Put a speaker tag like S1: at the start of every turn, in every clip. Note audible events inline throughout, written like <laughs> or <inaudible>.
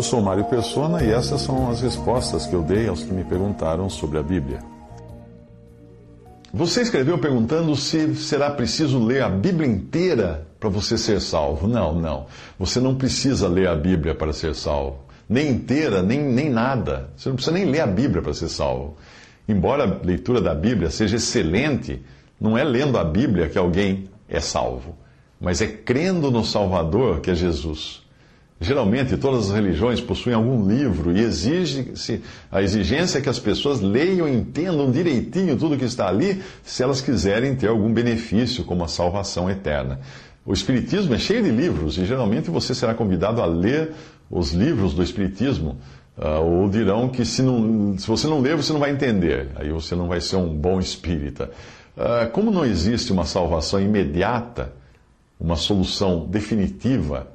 S1: Eu sou Mário Persona e essas são as respostas que eu dei aos que me perguntaram sobre a Bíblia. Você escreveu perguntando se será preciso ler a Bíblia inteira para você ser salvo. Não, não. Você não precisa ler a Bíblia para ser salvo. Nem inteira, nem, nem nada. Você não precisa nem ler a Bíblia para ser salvo. Embora a leitura da Bíblia seja excelente, não é lendo a Bíblia que alguém é salvo, mas é crendo no Salvador que é Jesus. Geralmente, todas as religiões possuem algum livro e exige-se a exigência é que as pessoas leiam e entendam direitinho tudo que está ali, se elas quiserem ter algum benefício, como a salvação eterna. O Espiritismo é cheio de livros e geralmente você será convidado a ler os livros do Espiritismo. Uh, ou dirão que se, não, se você não ler, você não vai entender, aí você não vai ser um bom espírita. Uh, como não existe uma salvação imediata, uma solução definitiva,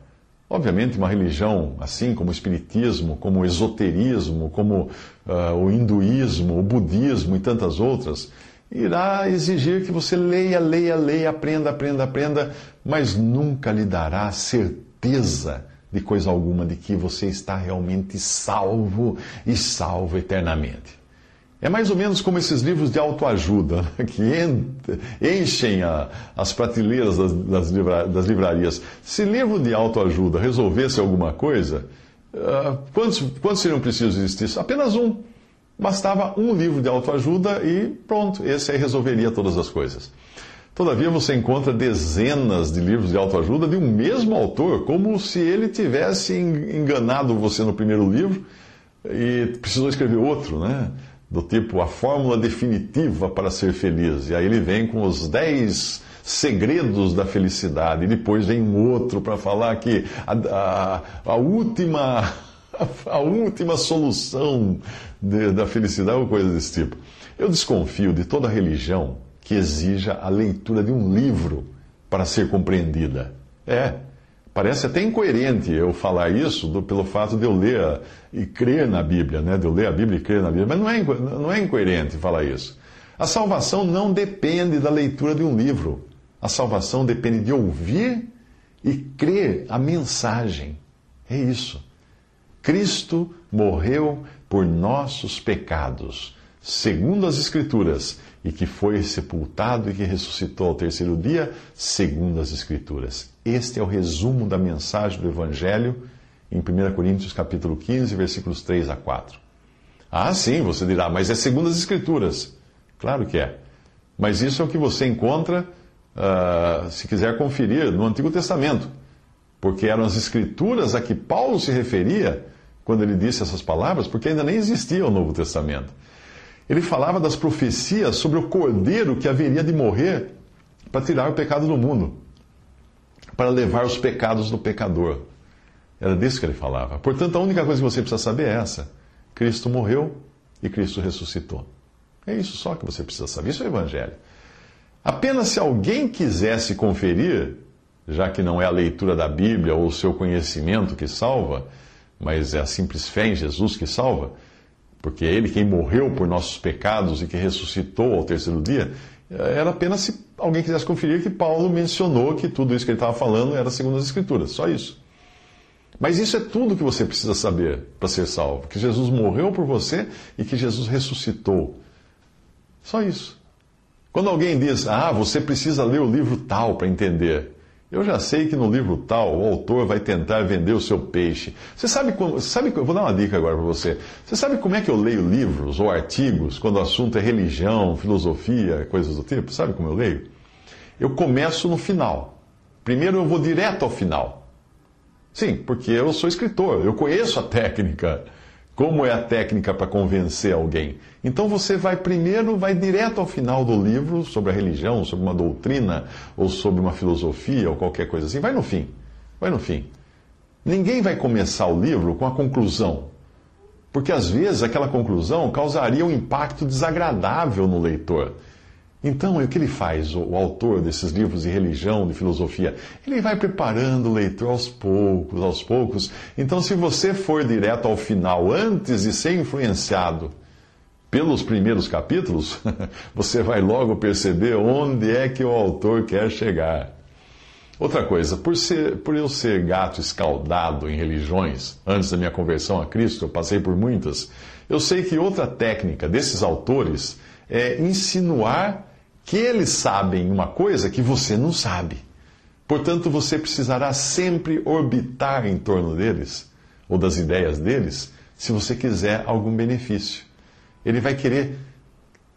S1: Obviamente, uma religião assim como o Espiritismo, como o esoterismo, como uh, o hinduísmo, o budismo e tantas outras, irá exigir que você leia, leia, leia, aprenda, aprenda, aprenda, mas nunca lhe dará certeza de coisa alguma de que você está realmente salvo e salvo eternamente. É mais ou menos como esses livros de autoajuda, <laughs> que enchem a, as prateleiras das, das, livra, das, livrarias. Se livro de autoajuda resolvesse alguma coisa, uh, quantos, quantos seriam precisos existir? Apenas um. Bastava um livro de autoajuda e pronto, esse aí resolveria todas as coisas. Todavia, você encontra dezenas de livros de autoajuda de um mesmo autor, como se ele tivesse enganado você no primeiro livro e precisou escrever outro, né? Do tipo a fórmula definitiva para ser feliz. E aí ele vem com os dez segredos da felicidade. E depois vem um outro para falar que a, a, a, última <laughs> a última solução de, da felicidade ou coisa desse tipo. Eu desconfio de toda religião que exija a leitura de um livro para ser compreendida. É. Parece até incoerente eu falar isso do, pelo fato de eu ler a, e crer na Bíblia, né? de eu ler a Bíblia e crer na Bíblia, mas não é, não é incoerente falar isso. A salvação não depende da leitura de um livro. A salvação depende de ouvir e crer a mensagem. É isso. Cristo morreu por nossos pecados, segundo as Escrituras, e que foi sepultado e que ressuscitou ao terceiro dia, segundo as Escrituras. Este é o resumo da mensagem do Evangelho em 1 Coríntios capítulo 15, versículos 3 a 4. Ah, sim, você dirá, mas é segundo as Escrituras. Claro que é. Mas isso é o que você encontra, uh, se quiser conferir, no Antigo Testamento. Porque eram as Escrituras a que Paulo se referia quando ele disse essas palavras, porque ainda nem existia o Novo Testamento. Ele falava das profecias sobre o cordeiro que haveria de morrer para tirar o pecado do mundo, para levar os pecados do pecador. Era disso que ele falava. Portanto, a única coisa que você precisa saber é essa: Cristo morreu e Cristo ressuscitou. É isso só que você precisa saber. Isso é o Evangelho. Apenas se alguém quisesse conferir, já que não é a leitura da Bíblia ou o seu conhecimento que salva, mas é a simples fé em Jesus que salva, porque Ele quem morreu por nossos pecados e que ressuscitou ao terceiro dia, era apenas se alguém quisesse conferir que Paulo mencionou que tudo isso que ele estava falando era segundo as Escrituras, só isso. Mas isso é tudo que você precisa saber para ser salvo: que Jesus morreu por você e que Jesus ressuscitou. Só isso. Quando alguém diz, ah, você precisa ler o livro tal para entender, eu já sei que no livro tal o autor vai tentar vender o seu peixe. Você sabe como. Sabe, vou dar uma dica agora para você. Você sabe como é que eu leio livros ou artigos quando o assunto é religião, filosofia, coisas do tipo? Sabe como eu leio? Eu começo no final. Primeiro eu vou direto ao final. Sim, porque eu sou escritor, eu conheço a técnica. Como é a técnica para convencer alguém? Então você vai primeiro, vai direto ao final do livro sobre a religião, sobre uma doutrina, ou sobre uma filosofia, ou qualquer coisa assim. Vai no fim. Vai no fim. Ninguém vai começar o livro com a conclusão. Porque às vezes aquela conclusão causaria um impacto desagradável no leitor. Então, o que ele faz, o, o, autor desses livros de religião, de filosofia? Ele vai preparando o leitor aos poucos, aos poucos. Então, se você for direto ao final, antes de ser influenciado pelos primeiros capítulos, <laughs> você vai logo perceber onde é que o autor quer chegar. Outra coisa, por, ser, por eu ser gato escaldado em religiões, antes da minha conversão a Cristo, eu passei por muitas, eu sei que outra técnica desses autores é insinuar que eles sabem uma coisa que você não sabe. Portanto, você precisará sempre orbitar em torno deles, ou das ideias deles, se você quiser algum benefício. Ele vai querer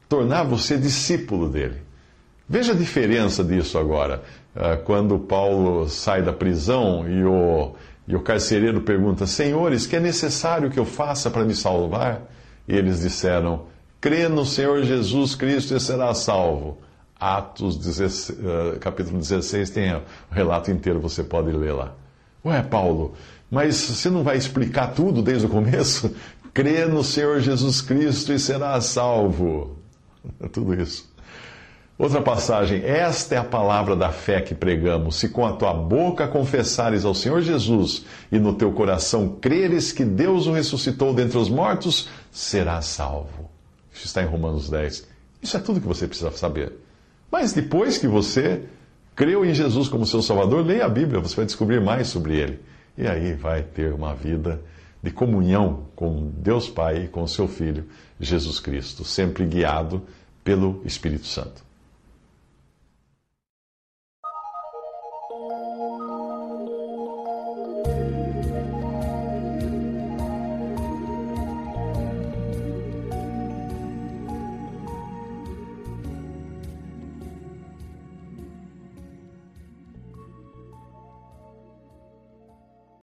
S1: tornar você discípulo dele. Veja a diferença disso agora. Ah, quando Paulo sai da prisão e o, e o carcereiro pergunta: Senhores, que é necessário que eu faça para me salvar? E eles disseram: crê no Senhor Jesus Cristo e será salvo. Atos 16, uh, capítulo 16 tem o relato inteiro, você pode ler lá. Ué, Paulo, mas você não vai explicar tudo desde o começo? <laughs> Crê no Senhor Jesus Cristo e será salvo. <laughs> Tudo isso. Outra passagem, esta é a palavra da fé que pregamos. Se com a tua boca confessares ao Senhor Jesus e no teu coração creres que Deus o ressuscitou dentre os mortos, serás salvo. Está em Romanos 10. Isso é tudo que você precisa saber. Mas depois que você creu em Jesus como seu Salvador, leia a Bíblia, você vai descobrir mais sobre ele. E aí vai ter uma vida de comunhão com Deus Pai e com seu Filho, Jesus Cristo, sempre guiado pelo Espírito Santo.